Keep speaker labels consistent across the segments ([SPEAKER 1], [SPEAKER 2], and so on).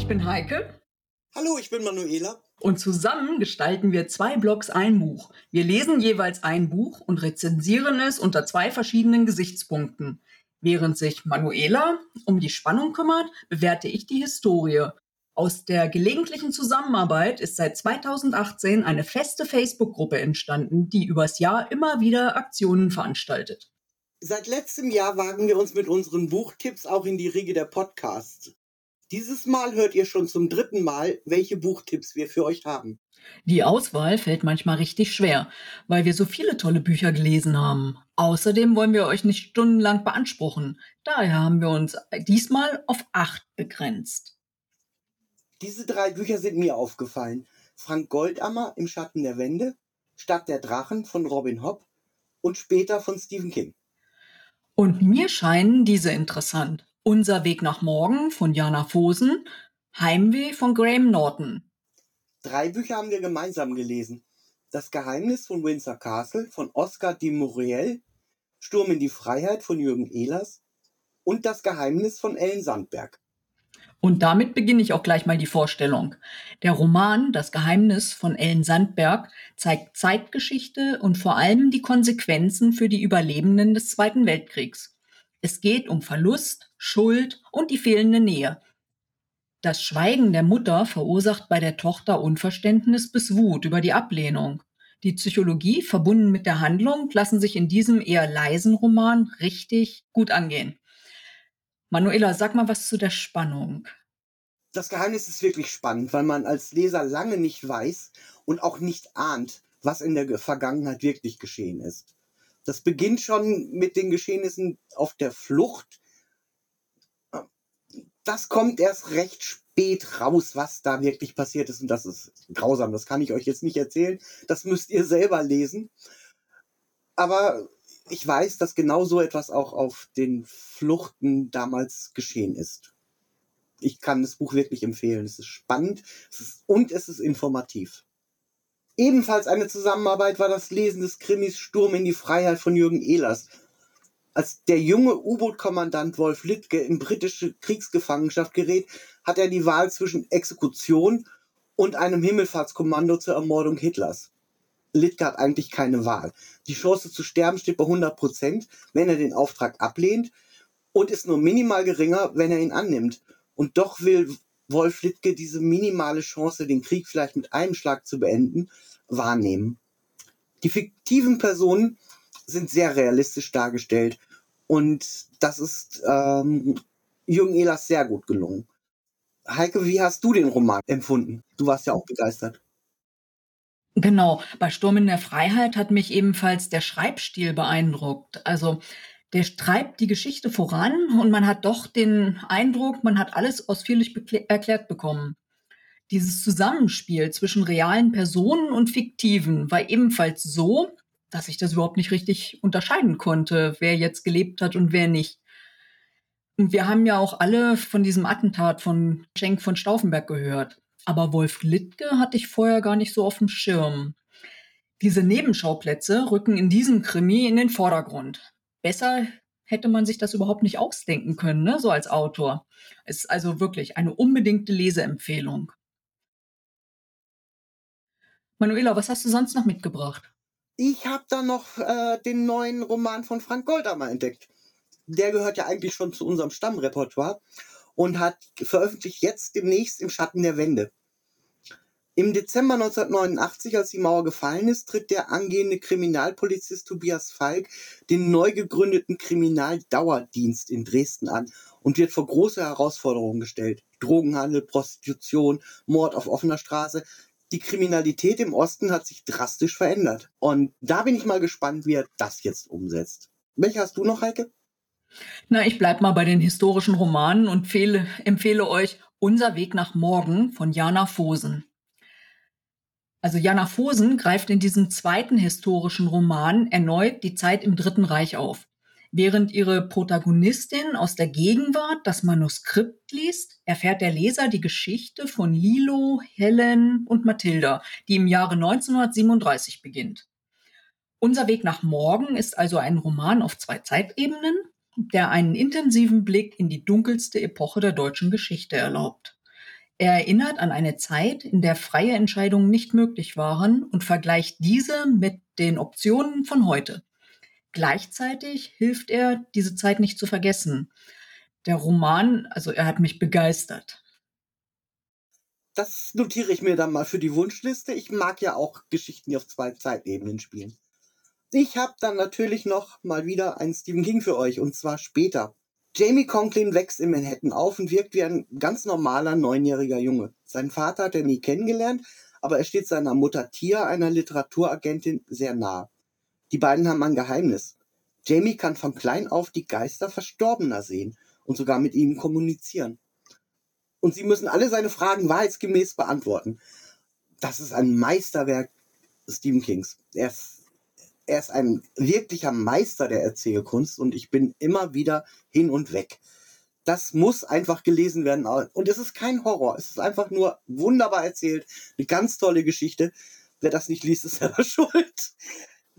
[SPEAKER 1] Ich bin Heike.
[SPEAKER 2] Hallo, ich bin Manuela.
[SPEAKER 1] Und zusammen gestalten wir zwei Blogs ein Buch. Wir lesen jeweils ein Buch und rezensieren es unter zwei verschiedenen Gesichtspunkten. Während sich Manuela um die Spannung kümmert, bewerte ich die Historie. Aus der gelegentlichen Zusammenarbeit ist seit 2018 eine feste Facebook-Gruppe entstanden, die übers Jahr immer wieder Aktionen veranstaltet.
[SPEAKER 2] Seit letztem Jahr wagen wir uns mit unseren Buchtipps auch in die Riege der Podcasts. Dieses Mal hört ihr schon zum dritten Mal, welche Buchtipps wir für euch haben.
[SPEAKER 1] Die Auswahl fällt manchmal richtig schwer, weil wir so viele tolle Bücher gelesen haben. Außerdem wollen wir euch nicht stundenlang beanspruchen. Daher haben wir uns diesmal auf acht begrenzt.
[SPEAKER 2] Diese drei Bücher sind mir aufgefallen. Frank Goldammer im Schatten der Wände, Stadt der Drachen von Robin Hobb und später von Stephen King.
[SPEAKER 1] Und mir scheinen diese interessant. Unser Weg nach morgen von Jana Fosen, Heimweh von Graham Norton.
[SPEAKER 2] Drei Bücher haben wir gemeinsam gelesen. Das Geheimnis von Windsor Castle von Oscar de Muriel, Sturm in die Freiheit von Jürgen Ehlers und Das Geheimnis von Ellen Sandberg.
[SPEAKER 1] Und damit beginne ich auch gleich mal die Vorstellung. Der Roman Das Geheimnis von Ellen Sandberg zeigt Zeitgeschichte und vor allem die Konsequenzen für die Überlebenden des Zweiten Weltkriegs. Es geht um Verlust, Schuld und die fehlende Nähe. Das Schweigen der Mutter verursacht bei der Tochter Unverständnis bis Wut über die Ablehnung. Die Psychologie verbunden mit der Handlung lassen sich in diesem eher leisen Roman richtig gut angehen. Manuela, sag mal was zu der Spannung.
[SPEAKER 2] Das Geheimnis ist wirklich spannend, weil man als Leser lange nicht weiß und auch nicht ahnt, was in der Vergangenheit wirklich geschehen ist. Das beginnt schon mit den Geschehnissen auf der Flucht. Das kommt erst recht spät raus, was da wirklich passiert ist. Und das ist grausam. Das kann ich euch jetzt nicht erzählen. Das müsst ihr selber lesen. Aber ich weiß, dass genau so etwas auch auf den Fluchten damals geschehen ist. Ich kann das Buch wirklich empfehlen. Es ist spannend es ist, und es ist informativ. Ebenfalls eine Zusammenarbeit war das Lesen des Krimis Sturm in die Freiheit von Jürgen Ehlers. Als der junge U-Boot-Kommandant Wolf Littke in britische Kriegsgefangenschaft gerät, hat er die Wahl zwischen Exekution und einem Himmelfahrtskommando zur Ermordung Hitlers. Littke hat eigentlich keine Wahl. Die Chance zu sterben steht bei 100 Prozent, wenn er den Auftrag ablehnt und ist nur minimal geringer, wenn er ihn annimmt. Und doch will Wolf Littke diese minimale Chance, den Krieg vielleicht mit einem Schlag zu beenden, wahrnehmen. Die fiktiven Personen sind sehr realistisch dargestellt und das ist ähm, Jürgen Ehlers sehr gut gelungen. Heike, wie hast du den Roman empfunden? Du warst ja auch begeistert.
[SPEAKER 1] Genau, bei Sturm in der Freiheit hat mich ebenfalls der Schreibstil beeindruckt. Also der treibt die Geschichte voran und man hat doch den Eindruck, man hat alles ausführlich erklärt bekommen. Dieses Zusammenspiel zwischen realen Personen und fiktiven war ebenfalls so, dass ich das überhaupt nicht richtig unterscheiden konnte, wer jetzt gelebt hat und wer nicht. Und wir haben ja auch alle von diesem Attentat von Schenk von Stauffenberg gehört. Aber Wolf Littke hatte ich vorher gar nicht so auf dem Schirm. Diese Nebenschauplätze rücken in diesem Krimi in den Vordergrund besser hätte man sich das überhaupt nicht ausdenken können, ne? so als Autor. Es ist also wirklich eine unbedingte Leseempfehlung. Manuela, was hast du sonst noch mitgebracht?
[SPEAKER 2] Ich habe da noch äh, den neuen Roman von Frank Goldammer entdeckt. Der gehört ja eigentlich schon zu unserem Stammrepertoire und hat veröffentlicht jetzt demnächst im Schatten der Wände. Im Dezember 1989, als die Mauer gefallen ist, tritt der angehende Kriminalpolizist Tobias Falk den neu gegründeten Kriminaldauerdienst in Dresden an und wird vor große Herausforderungen gestellt. Drogenhandel, Prostitution, Mord auf offener Straße. Die Kriminalität im Osten hat sich drastisch verändert. Und da bin ich mal gespannt, wie er das jetzt umsetzt. Welche hast du noch, Heike?
[SPEAKER 1] Na, ich bleib mal bei den historischen Romanen und fehle, empfehle euch Unser Weg nach Morgen von Jana Fosen. Also Jana Fosen greift in diesem zweiten historischen Roman erneut die Zeit im Dritten Reich auf. Während ihre Protagonistin aus der Gegenwart das Manuskript liest, erfährt der Leser die Geschichte von Lilo, Helen und Mathilda, die im Jahre 1937 beginnt. Unser Weg nach morgen ist also ein Roman auf zwei Zeitebenen, der einen intensiven Blick in die dunkelste Epoche der deutschen Geschichte erlaubt. Er erinnert an eine Zeit, in der freie Entscheidungen nicht möglich waren und vergleicht diese mit den Optionen von heute. Gleichzeitig hilft er, diese Zeit nicht zu vergessen. Der Roman, also er hat mich begeistert.
[SPEAKER 2] Das notiere ich mir dann mal für die Wunschliste. Ich mag ja auch Geschichten, die auf zwei Zeitebenen spielen. Ich habe dann natürlich noch mal wieder einen Stephen King für euch und zwar später. Jamie Conklin wächst in Manhattan auf und wirkt wie ein ganz normaler neunjähriger Junge. Seinen Vater hat er nie kennengelernt, aber er steht seiner Mutter Tia, einer Literaturagentin, sehr nah. Die beiden haben ein Geheimnis. Jamie kann von klein auf die Geister Verstorbener sehen und sogar mit ihnen kommunizieren. Und sie müssen alle seine Fragen wahrheitsgemäß beantworten. Das ist ein Meisterwerk Stephen Kings. Er ist er ist ein wirklicher Meister der Erzählkunst und ich bin immer wieder hin und weg. Das muss einfach gelesen werden. Und es ist kein Horror. Es ist einfach nur wunderbar erzählt. Eine ganz tolle Geschichte. Wer das nicht liest, ist selber schuld.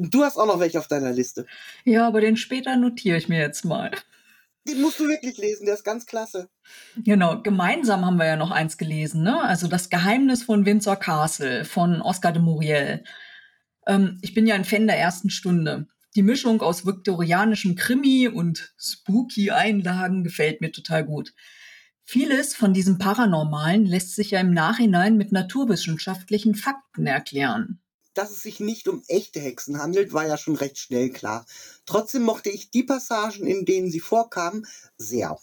[SPEAKER 2] Du hast auch noch welche auf deiner Liste.
[SPEAKER 1] Ja, aber den später notiere ich mir jetzt mal.
[SPEAKER 2] Den musst du wirklich lesen, der ist ganz klasse.
[SPEAKER 1] Genau, gemeinsam haben wir ja noch eins gelesen, ne? Also das Geheimnis von Windsor Castle von Oscar de Muriel. Ähm, ich bin ja ein Fan der ersten Stunde. Die Mischung aus viktorianischem Krimi und spooky Einlagen gefällt mir total gut. Vieles von diesem Paranormalen lässt sich ja im Nachhinein mit naturwissenschaftlichen Fakten erklären.
[SPEAKER 2] Dass es sich nicht um echte Hexen handelt, war ja schon recht schnell klar. Trotzdem mochte ich die Passagen, in denen sie vorkamen, sehr.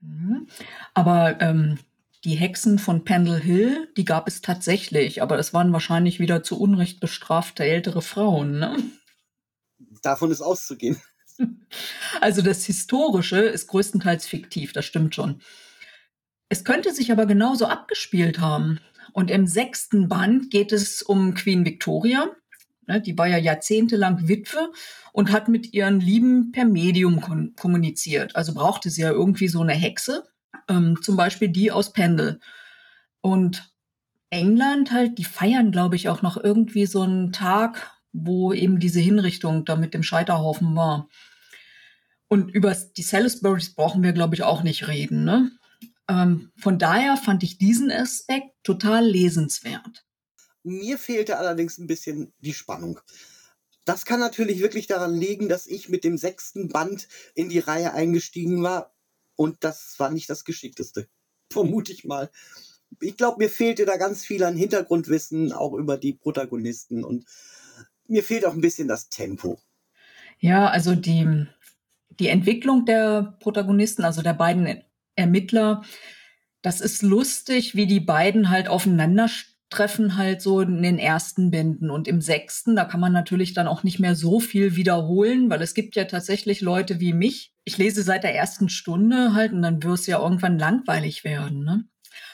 [SPEAKER 1] Mhm. Aber ähm, die Hexen von Pendle Hill, die gab es tatsächlich, aber es waren wahrscheinlich wieder zu Unrecht bestrafte ältere Frauen. Ne?
[SPEAKER 2] Davon ist auszugehen.
[SPEAKER 1] Also das Historische ist größtenteils fiktiv, das stimmt schon. Es könnte sich aber genauso abgespielt haben. Und im sechsten Band geht es um Queen Victoria. Ne, die war ja jahrzehntelang Witwe und hat mit ihren Lieben per Medium kommuniziert. Also brauchte sie ja irgendwie so eine Hexe, ähm, zum Beispiel die aus Pendel. Und England halt, die feiern, glaube ich, auch noch irgendwie so einen Tag, wo eben diese Hinrichtung da mit dem Scheiterhaufen war. Und über die Salisburys brauchen wir, glaube ich, auch nicht reden. Ne? Ähm, von daher fand ich diesen Aspekt total lesenswert.
[SPEAKER 2] Mir fehlte allerdings ein bisschen die Spannung. Das kann natürlich wirklich daran liegen, dass ich mit dem sechsten Band in die Reihe eingestiegen war und das war nicht das Geschickteste, vermute ich mal. Ich glaube, mir fehlte da ganz viel an Hintergrundwissen, auch über die Protagonisten. Und mir fehlt auch ein bisschen das Tempo.
[SPEAKER 1] Ja, also die, die Entwicklung der Protagonisten, also der beiden Ermittler, das ist lustig, wie die beiden halt aufeinander treffen halt so in den ersten Bänden und im sechsten, da kann man natürlich dann auch nicht mehr so viel wiederholen, weil es gibt ja tatsächlich Leute wie mich. Ich lese seit der ersten Stunde halt und dann wird es ja irgendwann langweilig werden. Ne?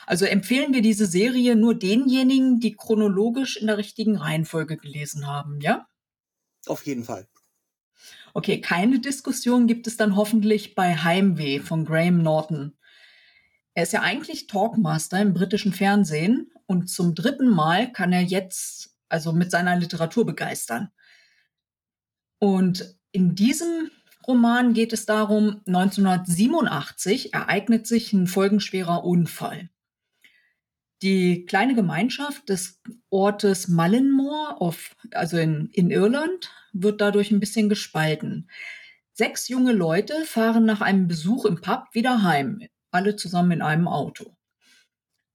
[SPEAKER 1] Also empfehlen wir diese Serie nur denjenigen, die chronologisch in der richtigen Reihenfolge gelesen haben, ja?
[SPEAKER 2] Auf jeden Fall.
[SPEAKER 1] Okay, keine Diskussion gibt es dann hoffentlich bei Heimweh von Graham Norton. Er ist ja eigentlich Talkmaster im britischen Fernsehen und zum dritten Mal kann er jetzt also mit seiner Literatur begeistern. Und in diesem Roman geht es darum, 1987 ereignet sich ein folgenschwerer Unfall. Die kleine Gemeinschaft des Ortes Mullinmore, auf, also in, in Irland, wird dadurch ein bisschen gespalten. Sechs junge Leute fahren nach einem Besuch im Pub wieder heim, alle zusammen in einem Auto.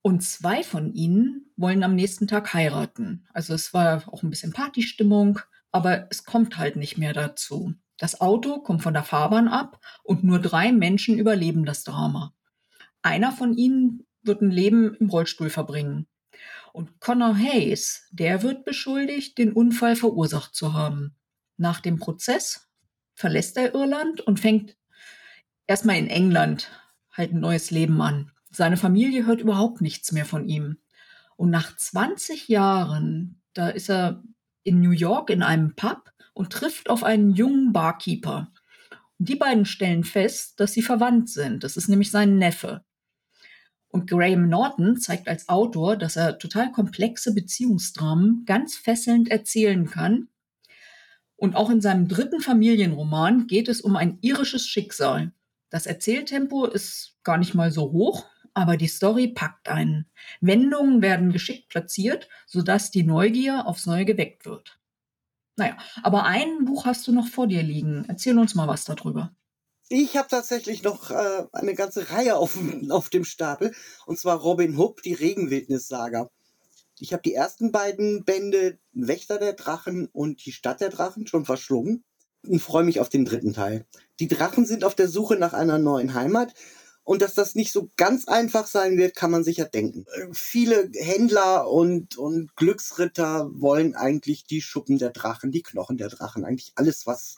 [SPEAKER 1] Und zwei von ihnen wollen am nächsten Tag heiraten. Also es war auch ein bisschen Partystimmung, aber es kommt halt nicht mehr dazu. Das Auto kommt von der Fahrbahn ab und nur drei Menschen überleben das Drama. Einer von ihnen wird ein Leben im Rollstuhl verbringen. Und Connor Hayes, der wird beschuldigt, den Unfall verursacht zu haben. Nach dem Prozess verlässt er Irland und fängt erstmal in England halt ein neues Leben an. Seine Familie hört überhaupt nichts mehr von ihm. Und nach 20 Jahren, da ist er in New York in einem Pub und trifft auf einen jungen Barkeeper. Und die beiden stellen fest, dass sie verwandt sind. Das ist nämlich sein Neffe. Und Graham Norton zeigt als Autor, dass er total komplexe Beziehungsdramen ganz fesselnd erzählen kann. Und auch in seinem dritten Familienroman geht es um ein irisches Schicksal. Das Erzähltempo ist gar nicht mal so hoch, aber die Story packt einen. Wendungen werden geschickt platziert, sodass die Neugier aufs Neue geweckt wird. Naja, aber ein Buch hast du noch vor dir liegen. Erzähl uns mal was darüber.
[SPEAKER 2] Ich habe tatsächlich noch äh, eine ganze Reihe auf, auf dem Stapel, und zwar Robin Hood, die Regenwildnis-Saga. Ich habe die ersten beiden Bände Wächter der Drachen und die Stadt der Drachen schon verschlungen und freue mich auf den dritten Teil. Die Drachen sind auf der Suche nach einer neuen Heimat und dass das nicht so ganz einfach sein wird, kann man sicher denken. Viele Händler und, und Glücksritter wollen eigentlich die Schuppen der Drachen, die Knochen der Drachen, eigentlich alles, was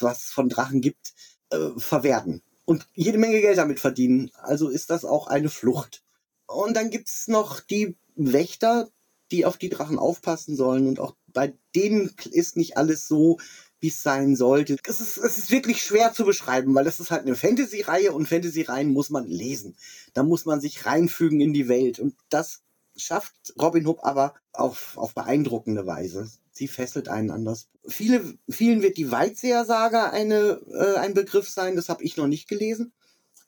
[SPEAKER 2] was von Drachen gibt, äh, verwerten und jede Menge Geld damit verdienen. Also ist das auch eine Flucht. Und dann gibt's noch die Wächter, die auf die Drachen aufpassen sollen. Und auch bei denen ist nicht alles so, wie es sein sollte. Es ist, es ist wirklich schwer zu beschreiben, weil das ist halt eine Fantasy-Reihe und Fantasy-Reihen muss man lesen. Da muss man sich reinfügen in die Welt. Und das schafft Robin Hood aber auf, auf beeindruckende Weise. Sie fesselt einen anders. Viele, vielen wird die Weitseher-Saga eine, äh, ein Begriff sein. Das habe ich noch nicht gelesen.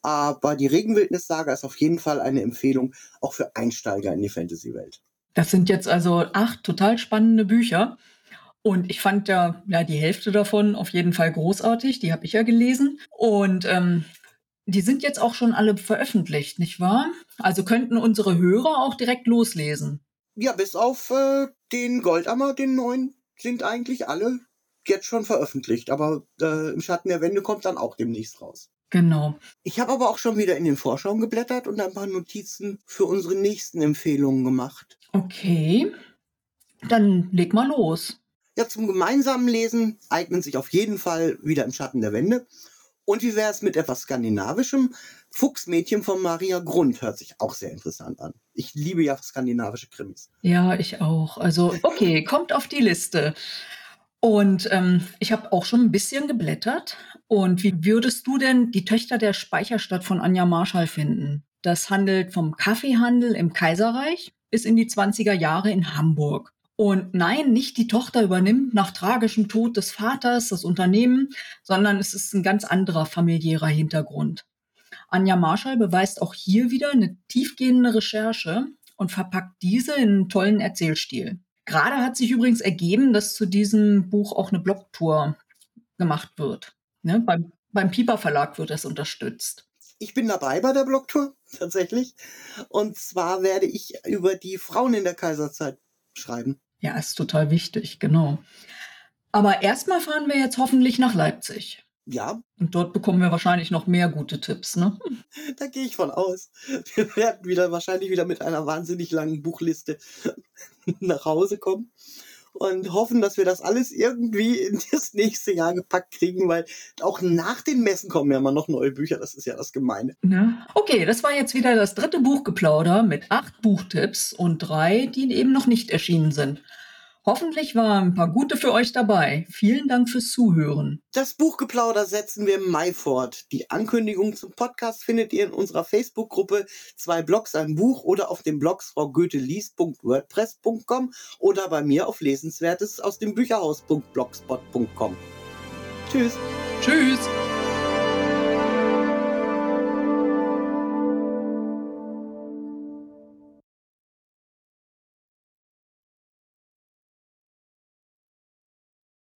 [SPEAKER 2] Aber die Regenwildnis-Saga ist auf jeden Fall eine Empfehlung, auch für Einsteiger in die Fantasy-Welt.
[SPEAKER 1] Das sind jetzt also acht total spannende Bücher. Und ich fand ja, ja die Hälfte davon auf jeden Fall großartig. Die habe ich ja gelesen. Und ähm, die sind jetzt auch schon alle veröffentlicht, nicht wahr? Also könnten unsere Hörer auch direkt loslesen.
[SPEAKER 2] Ja, bis auf äh, den Goldammer, den neuen, sind eigentlich alle jetzt schon veröffentlicht. Aber äh, im Schatten der Wände kommt dann auch demnächst raus.
[SPEAKER 1] Genau.
[SPEAKER 2] Ich habe aber auch schon wieder in den Vorschauen geblättert und ein paar Notizen für unsere nächsten Empfehlungen gemacht.
[SPEAKER 1] Okay, dann leg mal los.
[SPEAKER 2] Ja, zum gemeinsamen Lesen eignen sich auf jeden Fall wieder im Schatten der Wände. Und wie wäre es mit etwas Skandinavischem? Fuchsmädchen von Maria Grund hört sich auch sehr interessant an. Ich liebe ja skandinavische Krimis.
[SPEAKER 1] Ja, ich auch. Also, okay, kommt auf die Liste. Und ähm, ich habe auch schon ein bisschen geblättert. Und wie würdest du denn die Töchter der Speicherstadt von Anja Marschall finden? Das handelt vom Kaffeehandel im Kaiserreich bis in die 20er Jahre in Hamburg. Und nein, nicht die Tochter übernimmt nach tragischem Tod des Vaters das Unternehmen, sondern es ist ein ganz anderer familiärer Hintergrund. Anja Marschall beweist auch hier wieder eine tiefgehende Recherche und verpackt diese in einen tollen Erzählstil. Gerade hat sich übrigens ergeben, dass zu diesem Buch auch eine Blogtour gemacht wird. Ne? Beim, beim Piper Verlag wird das unterstützt.
[SPEAKER 2] Ich bin dabei bei der Blogtour, tatsächlich. Und zwar werde ich über die Frauen in der Kaiserzeit schreiben.
[SPEAKER 1] Ja, ist total wichtig, genau. Aber erstmal fahren wir jetzt hoffentlich nach Leipzig.
[SPEAKER 2] Ja.
[SPEAKER 1] Und dort bekommen wir wahrscheinlich noch mehr gute Tipps, ne?
[SPEAKER 2] Da gehe ich von aus. Wir werden wieder wahrscheinlich wieder mit einer wahnsinnig langen Buchliste nach Hause kommen und hoffen, dass wir das alles irgendwie in das nächste Jahr gepackt kriegen, weil auch nach den Messen kommen ja immer noch neue Bücher. Das ist ja das Gemeine.
[SPEAKER 1] Ja. Okay, das war jetzt wieder das dritte Buchgeplauder mit acht Buchtipps und drei, die eben noch nicht erschienen sind. Hoffentlich waren ein paar gute für euch dabei. Vielen Dank fürs Zuhören.
[SPEAKER 2] Das Buchgeplauder setzen wir im Mai fort. Die Ankündigung zum Podcast findet ihr in unserer Facebook-Gruppe Zwei Blogs ein Buch oder auf dem Blog fraugoetheliest.wordpress.com oder bei mir auf Lesenswertes aus dem Bücherhaus.blogspot.com. Tschüss.
[SPEAKER 1] Tschüss.